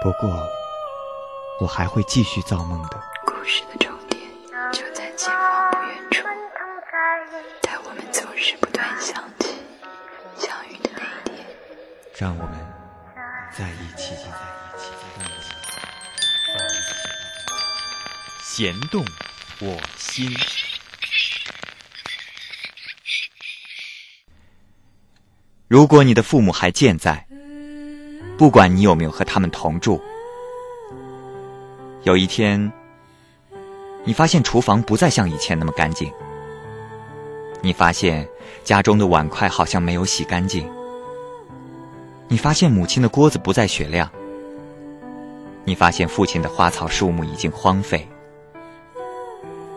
不过，我还会继续造梦的。故事的终点就在前方不远处，在我们总是不断想起相遇的那一天。让我们在一起，在一起，在一起。弦动我心。如果你的父母还健在，不管你有没有和他们同住，有一天，你发现厨房不再像以前那么干净，你发现家中的碗筷好像没有洗干净，你发现母亲的锅子不再雪亮，你发现父亲的花草树木已经荒废，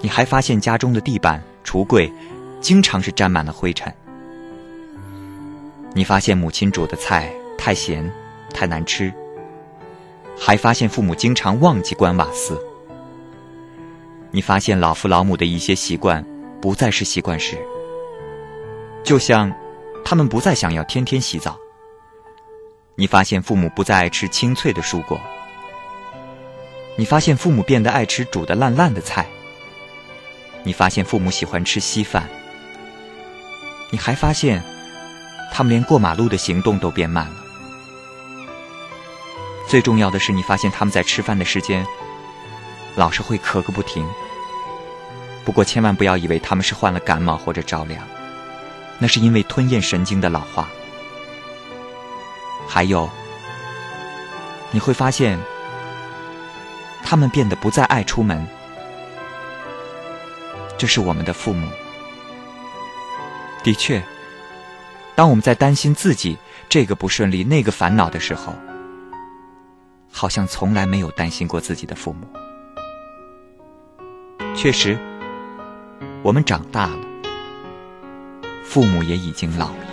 你还发现家中的地板、橱柜经常是沾满了灰尘。你发现母亲煮的菜太咸、太难吃，还发现父母经常忘记关瓦斯。你发现老父老母的一些习惯不再是习惯时，就像他们不再想要天天洗澡。你发现父母不再爱吃清脆的蔬果。你发现父母变得爱吃煮的烂烂的菜。你发现父母喜欢吃稀饭。你还发现。他们连过马路的行动都变慢了。最重要的是，你发现他们在吃饭的时间，老是会咳个不停。不过千万不要以为他们是患了感冒或者着凉，那是因为吞咽神经的老化。还有，你会发现，他们变得不再爱出门。这是我们的父母。的确。当我们在担心自己这个不顺利、那个烦恼的时候，好像从来没有担心过自己的父母。确实，我们长大了，父母也已经老了。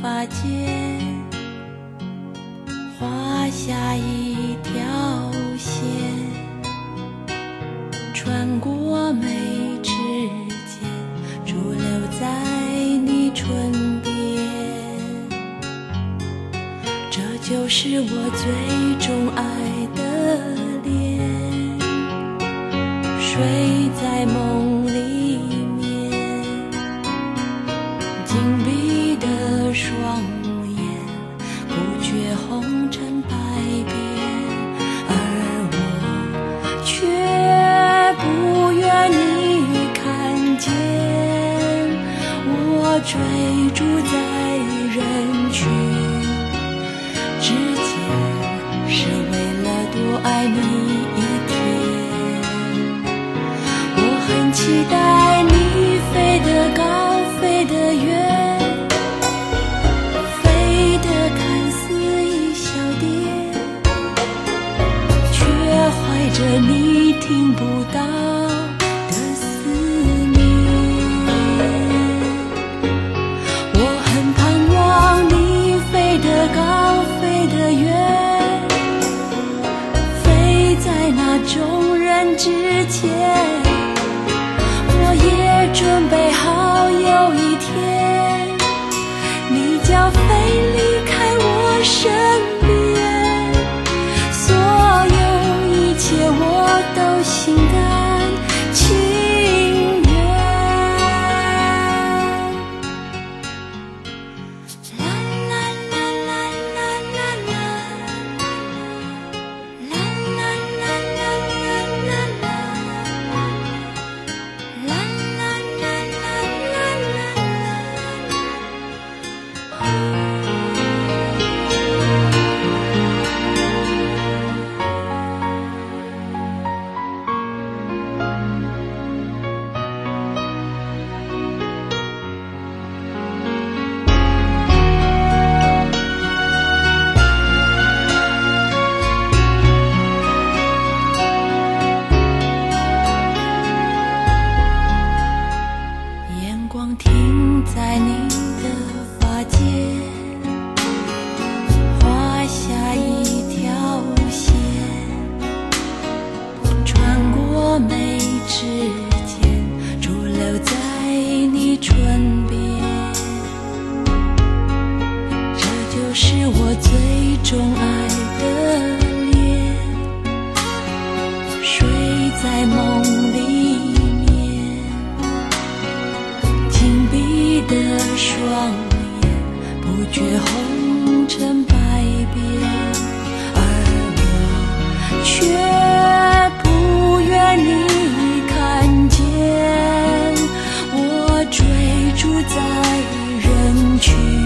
发间，画下一条线，穿过眉之间，驻留在你唇边。这就是我最钟爱的脸，睡在梦追逐在人群之间，是为了多爱你。我却不愿你看见我追逐在人群。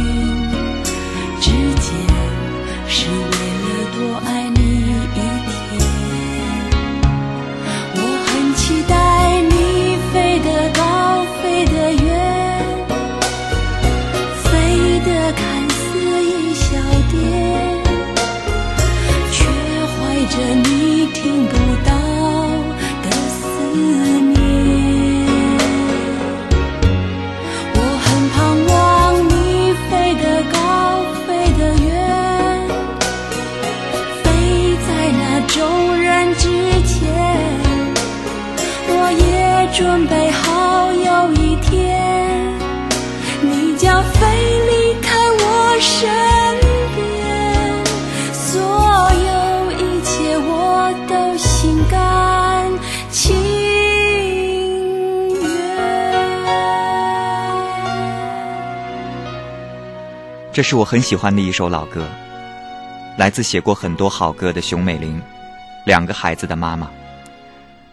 这是我很喜欢的一首老歌，来自写过很多好歌的熊美玲，两个孩子的妈妈。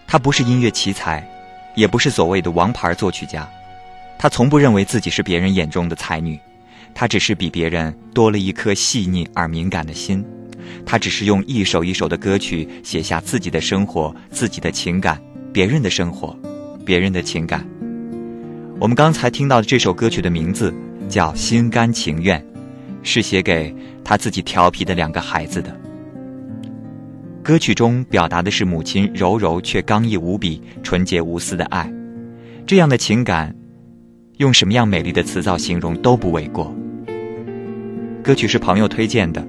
她不是音乐奇才，也不是所谓的王牌作曲家，她从不认为自己是别人眼中的才女，她只是比别人多了一颗细腻而敏感的心，她只是用一首一首的歌曲写下自己的生活、自己的情感、别人的生活、别人的情感。我们刚才听到的这首歌曲的名字叫《心甘情愿》，是写给他自己调皮的两个孩子的。歌曲中表达的是母亲柔柔却刚毅无比、纯洁无私的爱，这样的情感，用什么样美丽的词藻形容都不为过。歌曲是朋友推荐的，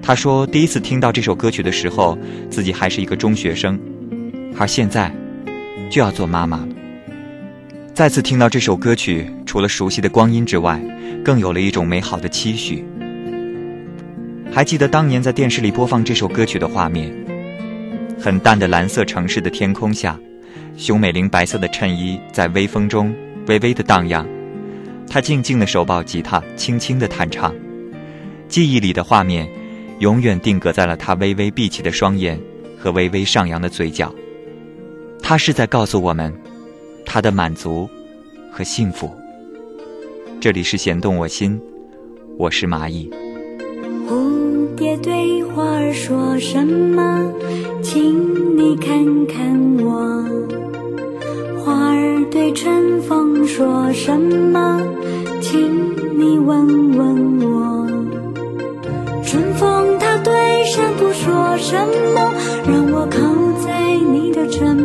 他说第一次听到这首歌曲的时候，自己还是一个中学生，而现在就要做妈妈了。再次听到这首歌曲，除了熟悉的光阴之外，更有了一种美好的期许。还记得当年在电视里播放这首歌曲的画面，很淡的蓝色城市的天空下，熊美玲白色的衬衣在微风中微微的荡漾，她静静的手抱吉他，轻轻的弹唱。记忆里的画面，永远定格在了她微微闭起的双眼和微微上扬的嘴角。她是在告诉我们，他的满足和幸福。这里是弦动我心，我是蚂蚁。蝴蝶对花儿说什么？请你看看我。花儿对春风说什么？请你问问我。春风它对山谷说什么？让我靠在你的沉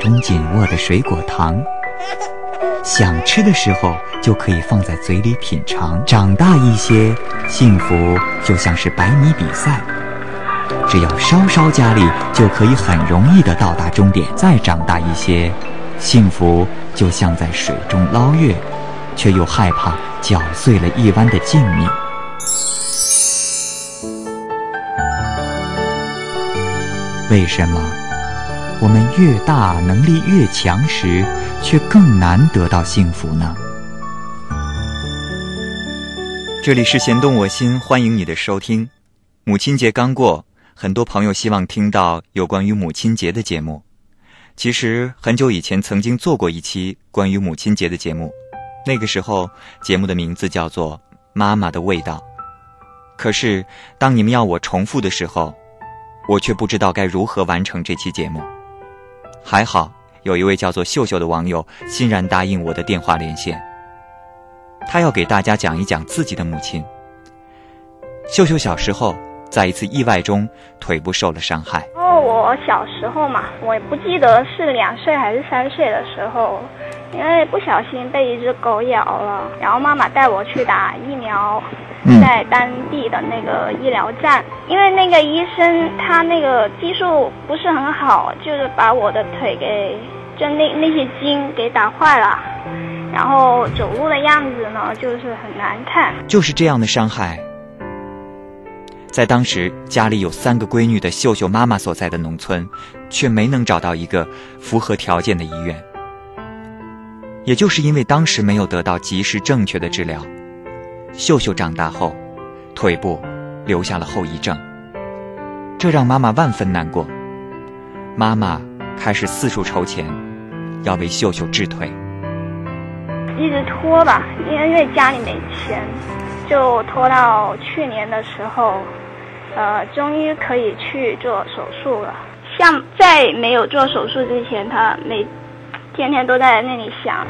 中紧握的水果糖，想吃的时候就可以放在嘴里品尝。长大一些，幸福就像是百米比赛，只要稍稍加力，就可以很容易的到达终点。再长大一些，幸福就像在水中捞月，却又害怕搅碎了一湾的静谧。为什么我们越大、能力越强时，却更难得到幸福呢？这里是弦动我心，欢迎你的收听。母亲节刚过，很多朋友希望听到有关于母亲节的节目。其实很久以前曾经做过一期关于母亲节的节目，那个时候节目的名字叫做《妈妈的味道》。可是当你们要我重复的时候，我却不知道该如何完成这期节目。还好有一位叫做秀秀的网友欣然答应我的电话连线。他要给大家讲一讲自己的母亲。秀秀小时候在一次意外中腿部受了伤害。哦，我小时候嘛，我也不记得是两岁还是三岁的时候，因为不小心被一只狗咬了，然后妈妈带我去打疫苗。在当地的那个医疗站，因为那个医生他那个技术不是很好，就是把我的腿给就那那些筋给打坏了，然后走路的样子呢就是很难看。就是这样的伤害，在当时家里有三个闺女的秀秀妈妈所在的农村，却没能找到一个符合条件的医院。也就是因为当时没有得到及时正确的治疗。秀秀长大后，腿部留下了后遗症，这让妈妈万分难过。妈妈开始四处筹钱，要为秀秀治腿。一直拖吧，因为家里没钱，就拖到去年的时候，呃，终于可以去做手术了。像在没有做手术之前，他每天天都在那里想，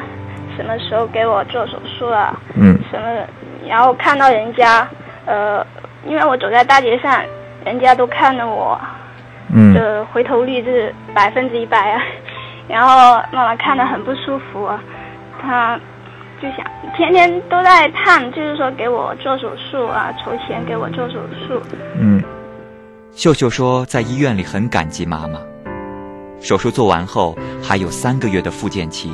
什么时候给我做手术啊？嗯，什么？然后看到人家，呃，因为我走在大街上，人家都看着我，嗯，的回头率是百分之一百啊。然后妈妈看得很不舒服，她就想天天都在盼，就是说给我做手术啊，筹钱给我做手术。嗯，秀秀说在医院里很感激妈妈，手术做完后还有三个月的复健期。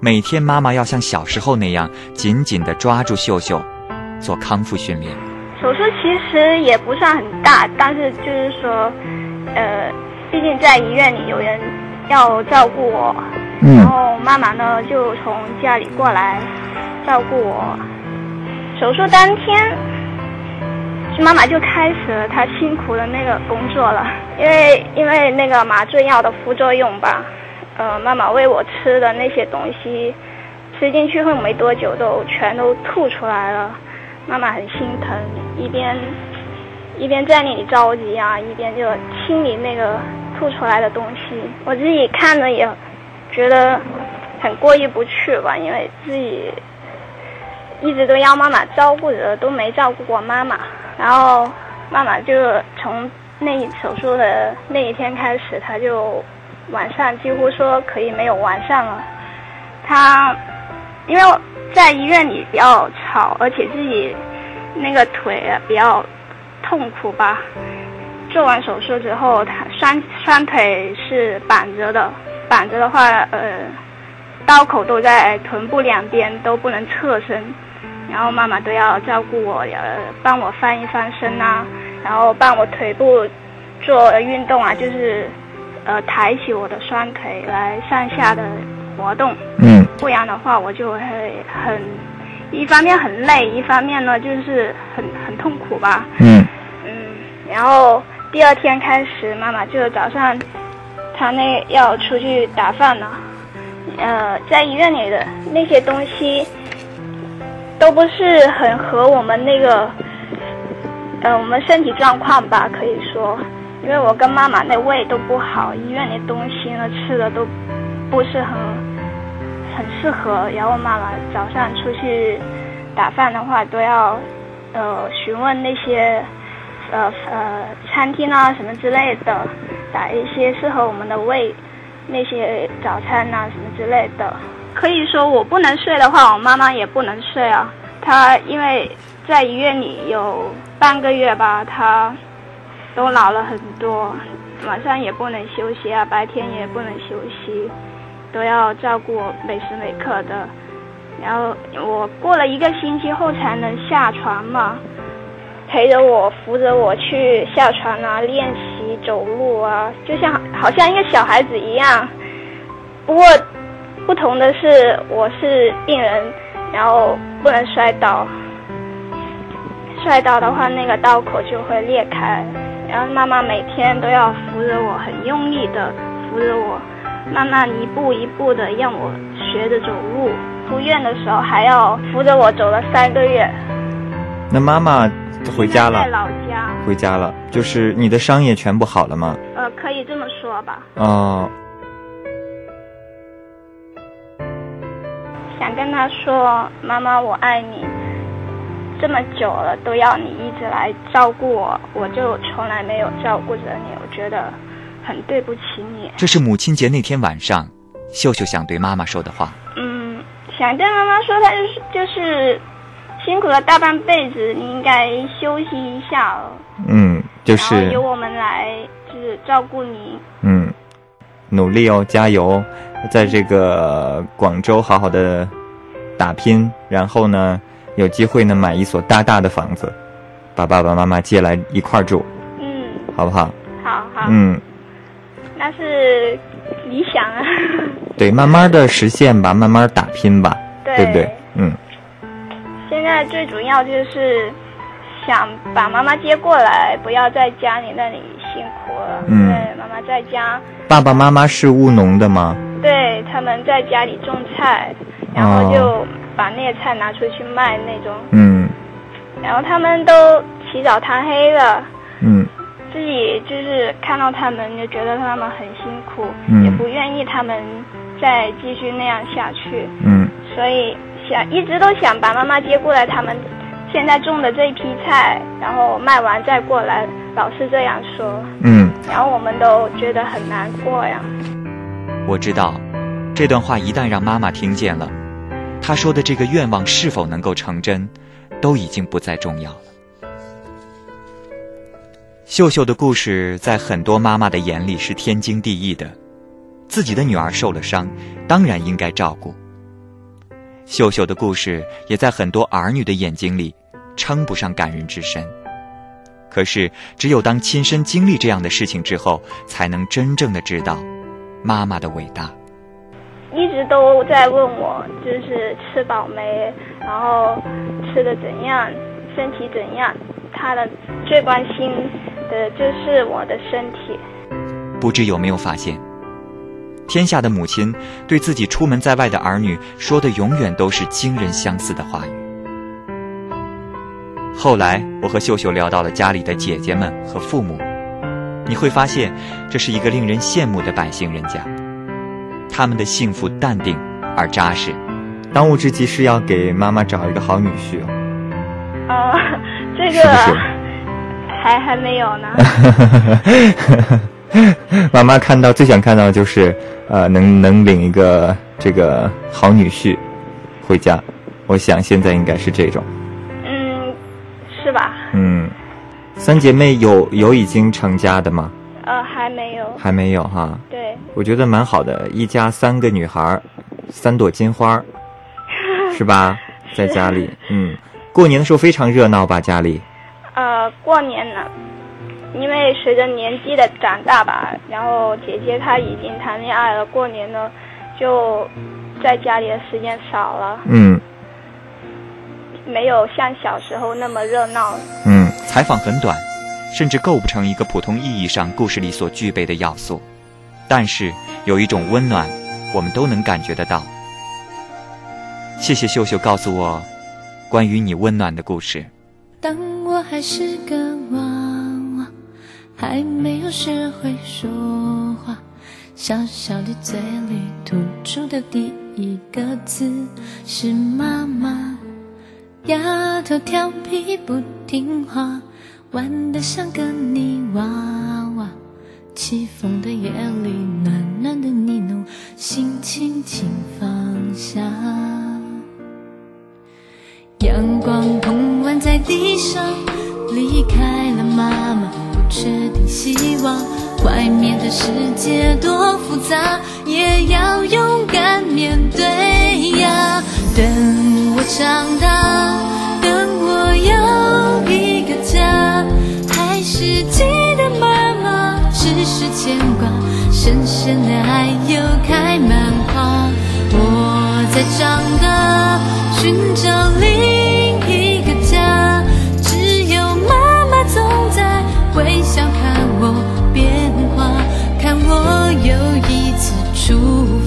每天，妈妈要像小时候那样紧紧地抓住秀秀，做康复训练。手术其实也不算很大，但是就是说，呃，毕竟在医院里有人要照顾我，然后妈妈呢就从家里过来照顾我。手术当天，妈妈就开始了她辛苦的那个工作了，因为因为那个麻醉药的副作用吧。呃，妈妈喂我吃的那些东西，吃进去后没多久都全都吐出来了。妈妈很心疼，一边一边在那里着急啊，一边就清理那个吐出来的东西。我自己看着也觉得很过意不去吧，因为自己一直都要妈妈照顾着，都没照顾过妈妈。然后妈妈就从那手术的那一天开始，她就。晚上几乎说可以没有晚上了，她因为在医院里比较吵，而且自己那个腿比较痛苦吧。做完手术之后，他双双腿是绑着的，绑着的话，呃，刀口都在臀部两边，都不能侧身。然后妈妈都要照顾我，呃，帮我翻一翻身啊，然后帮我腿部做运动啊，就是。呃，抬起我的双腿来上下的活动，嗯，不然的话我就会很，一方面很累，一方面呢就是很很痛苦吧，嗯。嗯，然后第二天开始，妈妈就早上，她那要出去打饭了，呃，在医院里的那些东西，都不是很合我们那个，呃，我们身体状况吧，可以说。因为我跟妈妈那胃都不好，医院里东西呢吃的都不是很很适合。然后妈妈早上出去打饭的话，都要呃询问那些呃呃餐厅啊什么之类的，打一些适合我们的胃，那些早餐呐、什么之类的。可以说我不能睡的话，我妈妈也不能睡啊。她因为在医院里有半个月吧，她都老了很多，晚上也不能休息啊，白天也不能休息，都要照顾我每时每刻的。然后我过了一个星期后才能下床嘛，陪着我扶着我去下床啊，练习走路啊，就像好像一个小孩子一样。不过不同的是，我是病人，然后不能摔倒，摔倒的话那个刀口就会裂开。然后妈妈每天都要扶着我，很用力的扶着我，慢慢一步一步的让我学着走路。出院的时候还要扶着我走了三个月。那妈妈回家了在，老家，回家了，就是你的伤也全部好了吗？呃，可以这么说吧。哦，想跟他说，妈妈，我爱你，这么久了都要你一直来照顾我，我就从来没有照顾着你，我觉得很对不起你。这是母亲节那天晚上，秀秀想对妈妈说的话。嗯，想跟妈妈说，她就是就是辛苦了大半辈子，你应该休息一下了，嗯，就是由我们来就是照顾你。嗯，努力哦，加油，在这个广州好好的打拼，然后呢，有机会呢买一所大大的房子，把爸爸妈妈接来一块儿住，嗯，好不好？好好，嗯，那是理想啊。对，慢慢的实现吧，慢慢打拼吧，对不对？嗯，现在最主要就是想把妈妈接过来，不要在家里那里辛苦了。嗯对，妈妈在家，爸爸妈妈是务农的吗？对他们在家里种菜，然后就把那些菜拿出去卖那种。嗯。然后他们都起早贪黑的，嗯。自己就是看到他们就觉得他们很辛苦，嗯。也不愿意他们再继续那样下去。嗯。所以想一直都想把妈妈接过来，他们现在种的这一批菜，然后卖完再过来，老是这样说，嗯，然后我们都觉得很难过呀。我知道，这段话一旦让妈妈听见了，她说的这个愿望是否能够成真，都已经不再重要了。秀秀的故事在很多妈妈的眼里是天经地义的，自己的女儿受了伤，当然应该照顾。秀秀的故事也在很多儿女的眼睛里称不上感人至深。可是，只有当亲身经历这样的事情之后，才能真正的知道妈妈的伟大。一直都在问我，就是吃饱没，然后吃的怎样，身体怎样。他的最关心的就是我的身体。不知有没有发现，天下的母亲对自己出门在外的儿女说的永远都是惊人相似的话语。后来，我和秀秀聊到了家里的姐姐们和父母，你会发现，这是一个令人羡慕的百姓人家，他们的幸福淡定而扎实。当务之急是要给妈妈找一个好女婿哦。呃，这是不个是还还没有呢。妈妈看到最想看到的就是，呃，能能领一个这个好女婿回家。我想现在应该是这种，三姐妹有有已经成家的吗？呃，还没有。还没有哈。对，我觉得蛮好的，一家三个女孩儿，三朵金花，是吧？在家里，嗯，过年的时候非常热闹吧？家里，呃，过年呢，因为随着年纪的长大吧，然后姐姐她已经谈恋爱了，过年呢就在家里的时间少了，嗯没有像小时候那么热闹。嗯。采访很短，甚至构不成一个普通意义上故事里所具备的要素，但是有一种温暖，我们都能感觉得到。谢谢秀秀告诉我关于你温暖的故事。当我还是个娃娃，还没有学会说话，小小的嘴里吐出的第一个字是妈妈。丫头调皮不听话，玩得像个泥娃娃，起风的夜里，暖暖的呢喃，心轻轻放下。阳光碰完在地上，离开了妈妈，不确定希望。外面的世界多复杂，也要勇敢面对呀。等长大，等我有一个家，还是记得妈妈，只是牵挂，深深的爱又开满花。我在长大，寻找另一个家，只有妈妈总在微笑看我变化，看我又一次出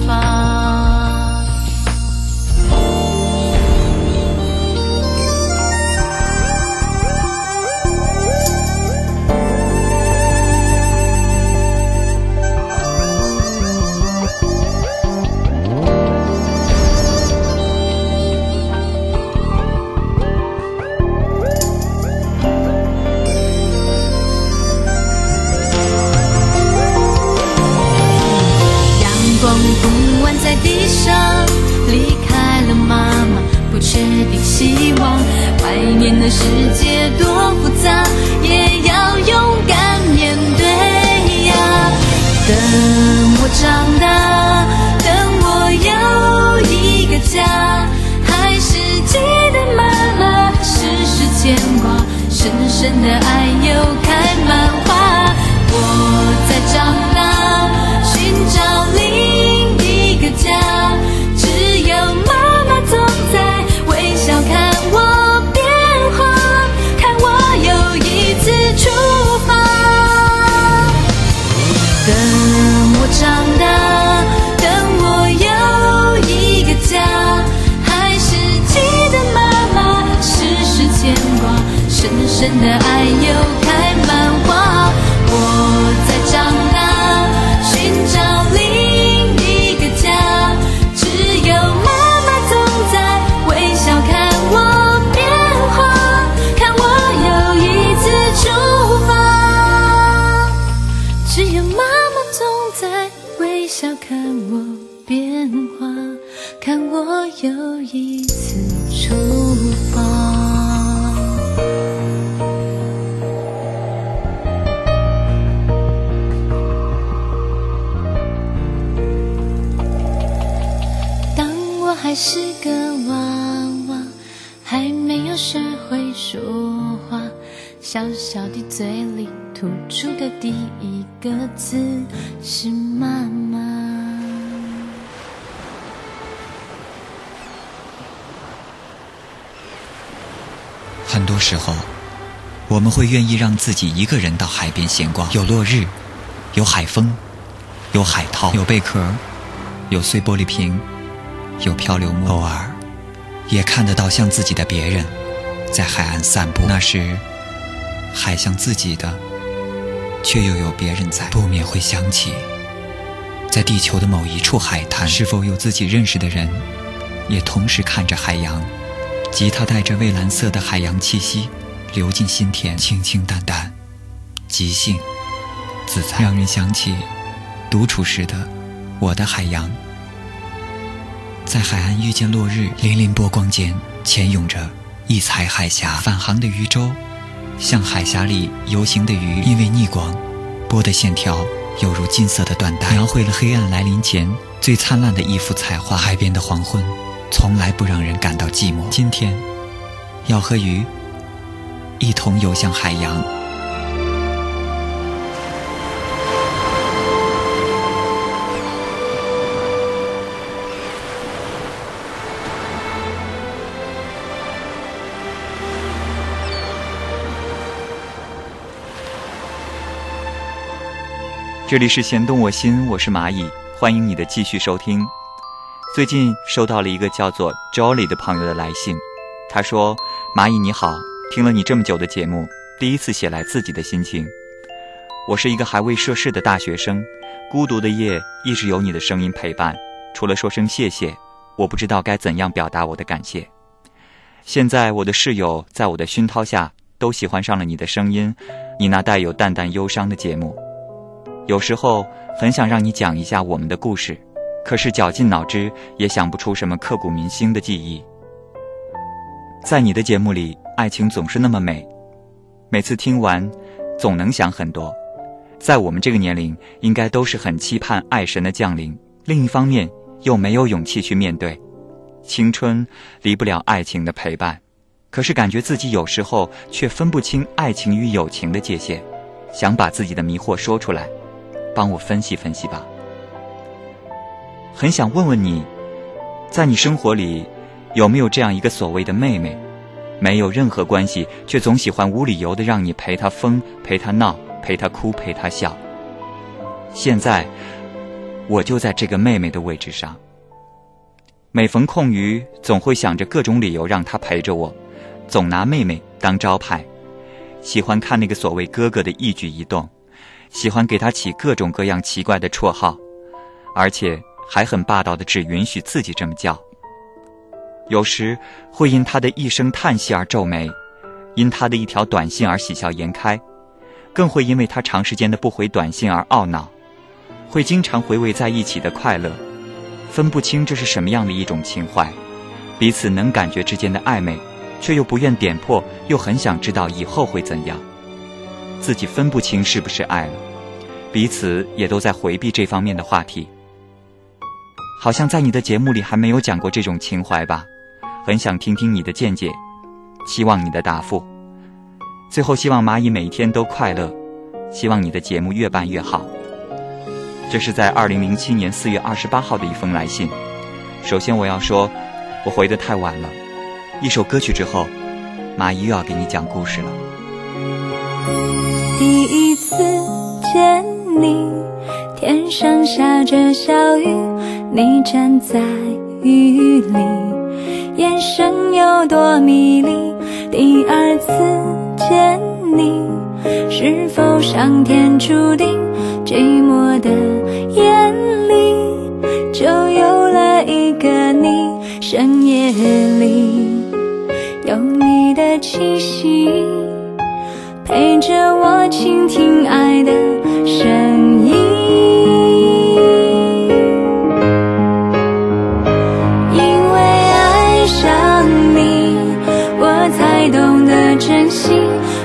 真的爱有还是个娃娃，还没有学会说话，小小的嘴里吐出的第一个字是妈妈。很多时候，我们会愿意让自己一个人到海边闲逛，有落日，有海风，有海涛，有贝壳，有碎玻璃瓶，有漂流木，偶尔也看得到像自己的别人在海岸散步，那时海像自己的，却又有别人在，不免会想起，在地球的某一处海滩，是否有自己认识的人，也同时看着海洋。吉他带着蔚蓝色的海洋气息流进心田，清清淡淡，即兴自在，让人想起独处时的我的海洋。在海岸遇见落日，粼粼波光间潜涌着一彩海峡，返航的渔舟像海峡里游行的鱼，因为逆光，波的线条犹如金色的缎带，描绘了黑暗来临前最灿烂的一幅彩画。海边的黄昏。从来不让人感到寂寞。今天，要和鱼一同游向海洋。这里是弦动我心，我是蚂蚁，欢迎你的继续收听。最近收到了一个叫做 Jolly 的朋友的来信，他说：“蚂蚁你好，听了你这么久的节目，第一次写来自己的心情。我是一个还未涉世的大学生，孤独的夜一直有你的声音陪伴。除了说声谢谢，我不知道该怎样表达我的感谢。现在我的室友在我的熏陶下都喜欢上了你的声音，你那带有淡淡忧伤的节目。有时候很想让你讲一下我们的故事，可是绞尽脑汁也想不出什么刻骨铭心的记忆。在你的节目里，爱情总是那么美，每次听完，总能想很多。在我们这个年龄，应该都是很期盼爱神的降临，另一方面又没有勇气去面对。青春离不了爱情的陪伴，可是感觉自己有时候却分不清爱情与友情的界限，想把自己的迷惑说出来，帮我分析分析吧。很想问问你，在你生活里有没有这样一个所谓的妹妹，没有任何关系，却总喜欢无理由的让你陪她疯、陪她闹、陪她哭、陪她笑。现在我就在这个妹妹的位置上。每逢空余，总会想着各种理由让她陪着我，总拿妹妹当招牌，喜欢看那个所谓哥哥的一举一动，喜欢给他起各种各样奇怪的绰号，而且还很霸道的只允许自己这么叫。有时会因他的一声叹息而皱眉，因他的一条短信而喜笑颜开，更会因为他长时间的不回短信而懊恼，会经常回味在一起的快乐。分不清这是什么样的一种情怀，彼此能感觉之间的暧昧，却又不愿点破，又很想知道以后会怎样。自己分不清是不是爱了，彼此也都在回避这方面的话题。好像在你的节目里还没有讲过这种情怀吧？很想听听你的见解，希望你的答复。最后，希望蚂蚁每一天都快乐，希望你的节目越办越好。这是在二零零七年四月二十八号的一封来信。首先，我要说，我回得太晚了。一首歌曲之后，蚂蚁又要给你讲故事了。第一次见你，天上下着小雨，你站在雨里，眼神有多迷离。第二次见你，是否上天注定？寂寞的眼里，就有了一个你。深夜里，有你的气息，倾听爱的声音。因为爱上你，我才懂得珍惜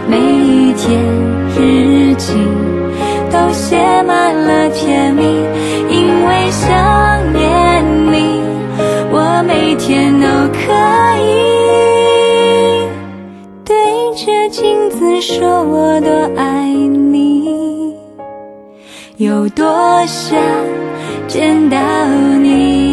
每一天日记。都写满了甜蜜，因为想念你，我每天都可以对着镜子说我多多想见到你。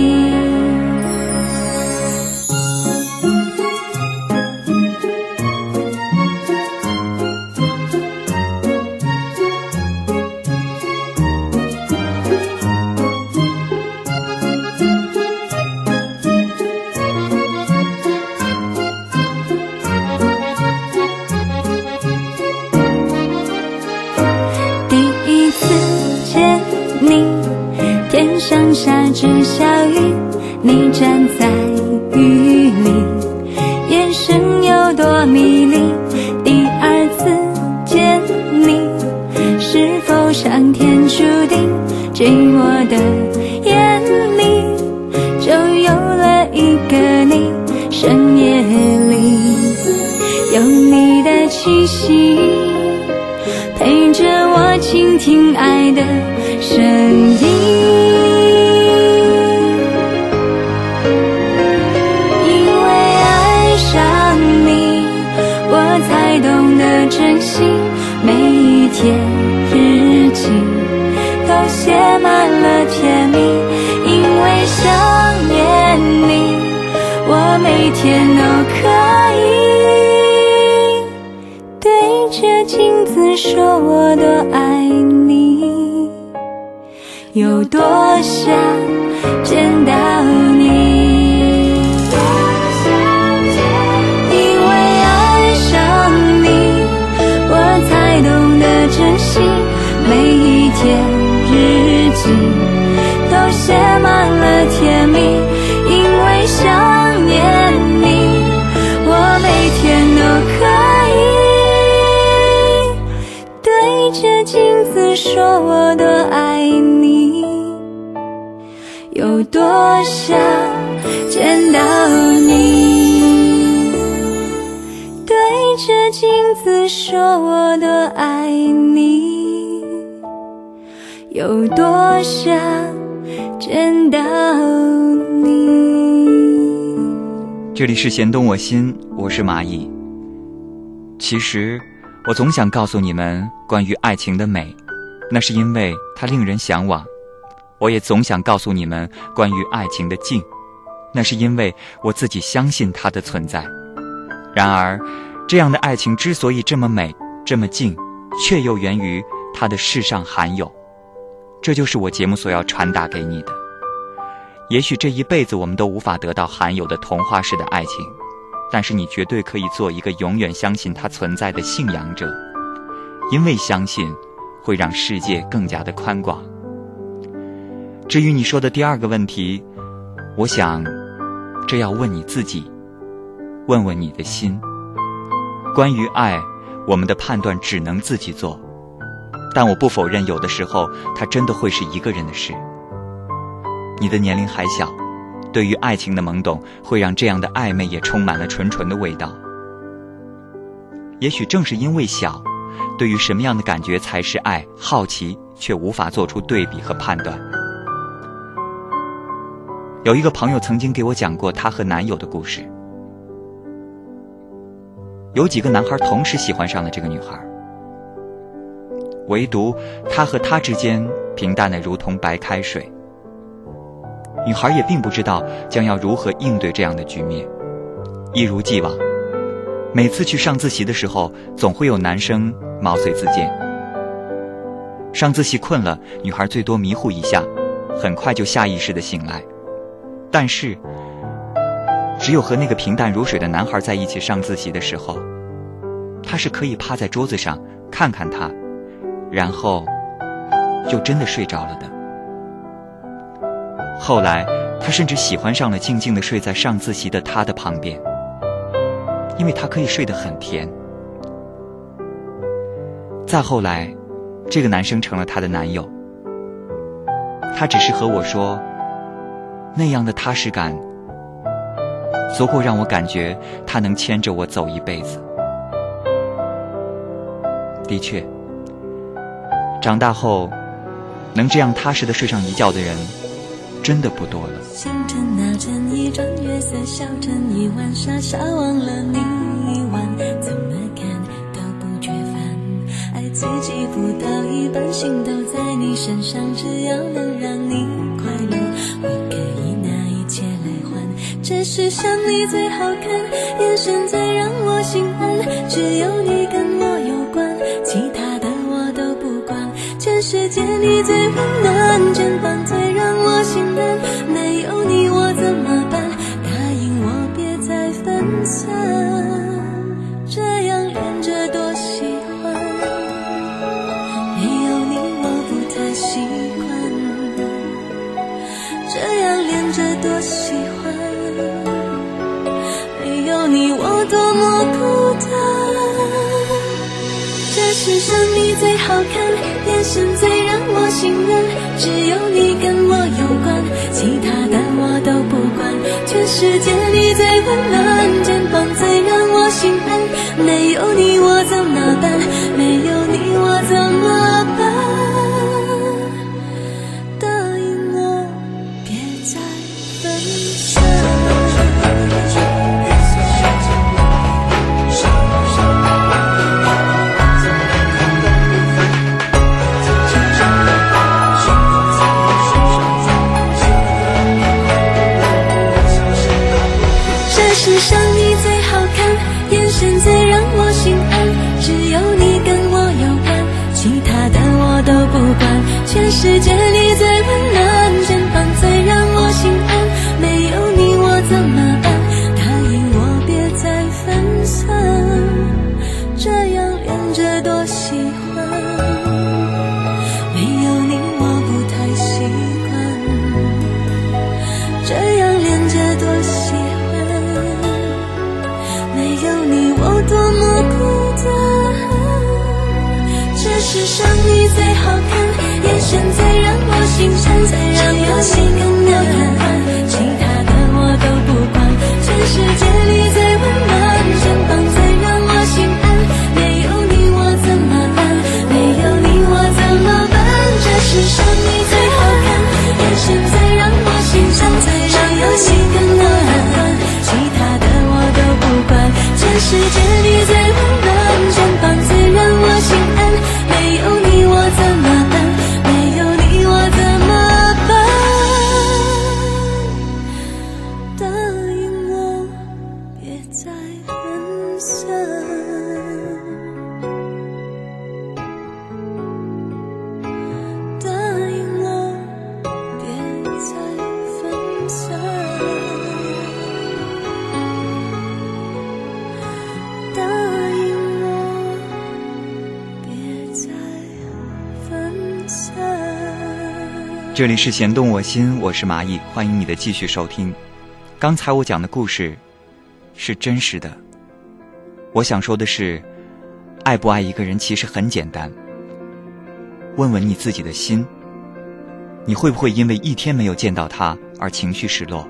你站在雨里，眼神有多迷离。第二次见你，是否上天注定？寂寞的眼里，就有了一个你。深夜里，有你的气息，陪着我倾听爱的声音。心，每一天日记都写满了甜蜜，因为想念你，我每天都可以对着镜子说我多爱你，有多想见到你。每一天日记都写满了甜蜜因为想念你我每天都可以对着镜子说我多爱你有多想见到你对着镜子说我多爱你。有多想见到你。这里是弦动我心，我是蚂蚁。其实，我总想告诉你们关于爱情的美，那是因为它令人向往；我也总想告诉你们关于爱情的静，那是因为我自己相信它的存在。然而，这样的爱情之所以这么美、这么静，却又源于它的世上罕有。这就是我节目所要传达给你的。也许这一辈子我们都无法得到罕有的童话式的爱情。但是你绝对可以做一个永远相信它存在的信仰者，因为相信会让世界更加的宽广。至于你说的第二个问题，我想这要问你自己，问问你的心。关于爱，我们的判断只能自己做，但我不否认有的时候它真的会是一个人的事。你的年龄还小。对于爱情的懵懂，会让这样的暧昧也充满了纯纯的味道。也许正是因为小，对于什么样的感觉才是爱，好奇却无法做出对比和判断。有一个朋友曾经给我讲过她和男友的故事。有几个男孩同时喜欢上了这个女孩，唯独她和他之间平淡的如同白开水。女孩也并不知道将要如何应对这样的局面，一如既往，每次去上自习的时候，总会有男生毛遂自荐。上自习困了，女孩最多迷糊一下，很快就下意识的醒来。但是，只有和那个平淡如水的男孩在一起上自习的时候，她是可以趴在桌子上看看他，然后就真的睡着了的。后来，他甚至喜欢上了静静的睡在上自习的他的旁边，因为他可以睡得很甜。再后来，这个男生成了她的男友，他只是和我说，那样的踏实感，足够让我感觉他能牵着我走一辈子。的确，长大后，能这样踏实的睡上一觉的人。真的不多了。星辰那阵一转，月色小成一晚，傻傻忘了你一晚，怎么看？都不觉烦。爱自己不到一半，心都在你身上，只要能让你快乐，我可以拿一切来换。只是想你最好看，眼神最让我心安，只有你借你最温暖，肩膀最让我。心安，没有你我怎么办？答应我别再分散，这样连着多喜欢。没有你我不太习惯，这样连着多喜欢。没有你我多么世上你最好看，眼神最让我心安，只有你跟我有关。其他的我都不管，全世界你最温暖，肩膀最让我心安。没有你我怎么办？没有时间才。让我心颤，最让我心更这里是弦动我心，我是蚂蚁，欢迎你的继续收听。刚才我讲的故事是真实的。我想说的是，爱不爱一个人其实很简单。问问你自己的心，你会不会因为一天没有见到他而情绪失落？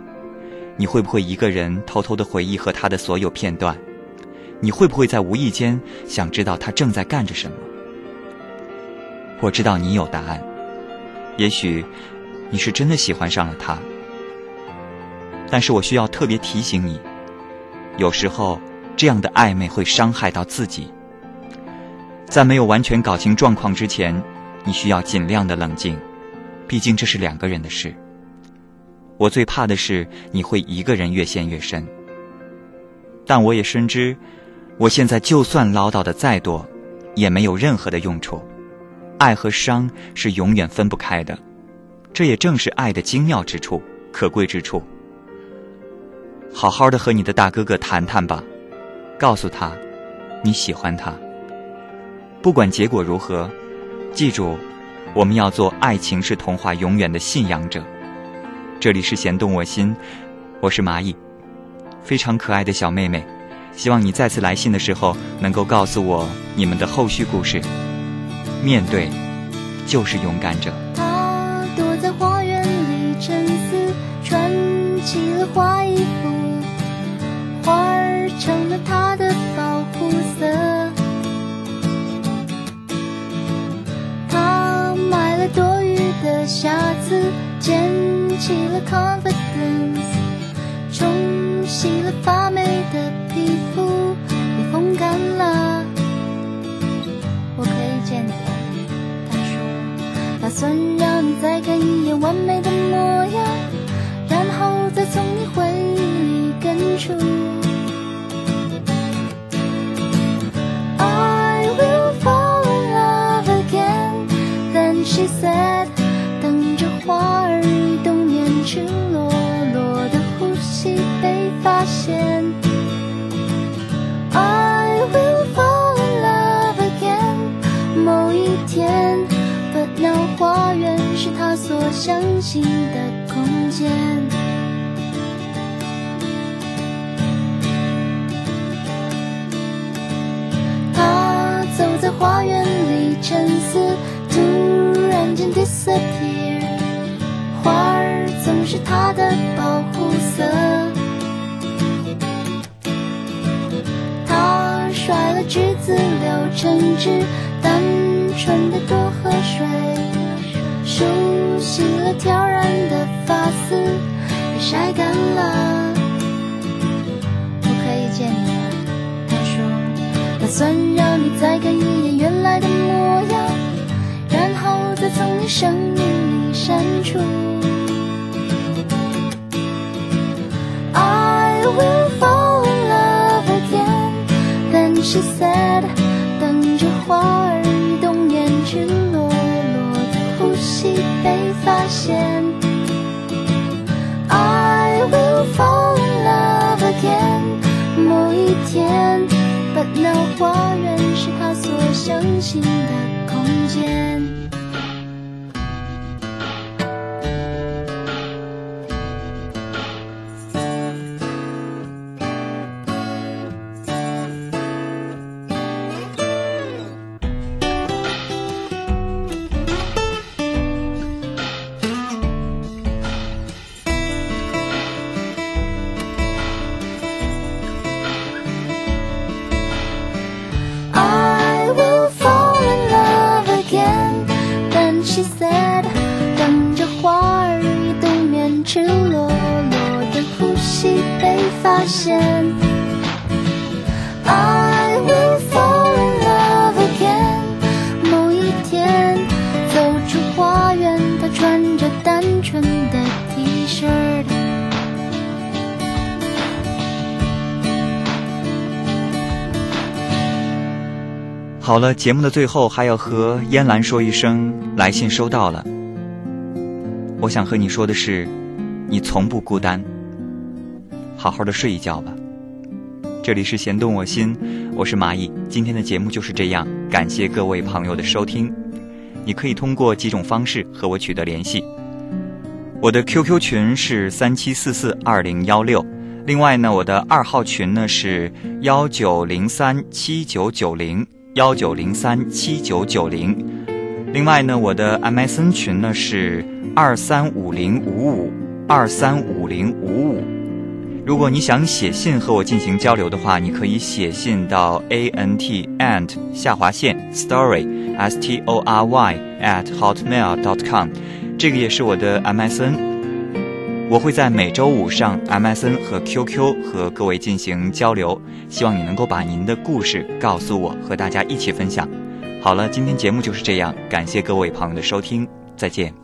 你会不会一个人偷偷的回忆和他的所有片段？你会不会在无意间想知道他正在干着什么？我知道你有答案。也许你是真的喜欢上了他，但是我需要特别提醒你，有时候这样的暧昧会伤害到自己。在没有完全搞清状况之前，你需要尽量的冷静，毕竟这是两个人的事。我最怕的是你会一个人越陷越深，但我也深知，我现在就算唠叨的再多，也没有任何的用处。爱和伤是永远分不开的，这也正是爱的精妙之处、可贵之处。好好的和你的大哥哥谈谈吧，告诉他你喜欢他。不管结果如何，记住，我们要做爱情是童话永远的信仰者。这里是弦动我心，我是蚂蚁，非常可爱的小妹妹。希望你再次来信的时候，能够告诉我你们的后续故事。面对，就是勇敢者。他躲在花园里沉思，穿起了花衣服，花儿成了他的保护色。他买了多余的瑕疵，捡起了 confidence，冲洗了发霉的皮肤，也风干了。我可以见你。打算让你再看一眼完美的模样，然后再从你回忆根除。I will fall in love again, then she said，沉思，突然间 disappear。花儿总是他的保护色。他甩了橘子，留橙汁，单纯的多喝水。梳洗了挑染的发丝，也晒干了。我可以见你了，他说，打算让你再看一的模样，然后再从你生命里删除。I will fall in love again, then she said，等着花儿冬眠赤裸。被发现。I will fall in love again，某一天，But 那花园是相信的好了，节目的最后还要和嫣兰说一声，来信收到了。我想和你说的是，你从不孤单，好好的睡一觉吧。这里是弦动我心，我是蚂蚁。今天的节目就是这样，感谢各位朋友的收听。你可以通过几种方式和我取得联系：我的 QQ 群是三七四四二零幺六，另外呢，我的二号群呢是幺九零三七九九零幺九零三七九九零，另外呢，我的 MSN 群呢是二三五零五五二三五零五五。如果你想写信和我进行交流的话，你可以写信到 a n t and 下划线 story s t o r y at hotmail dot com。这个也是我的 MSN，我会在每周五上 MSN 和 QQ 和各位进行交流，希望你能够把您的故事告诉我，和大家一起分享。好了，今天节目就是这样，感谢各位朋友的收听，再见。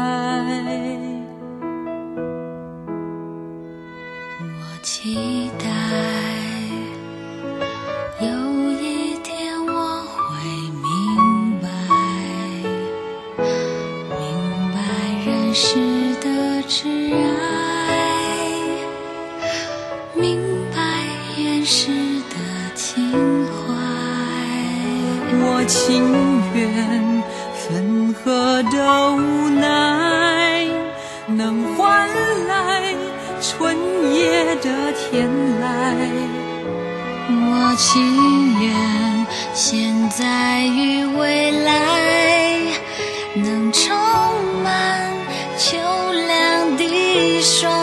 挚爱，明白掩饰的情怀。我情愿分合的无奈，能换来春夜的天籁。我情愿现在与未来说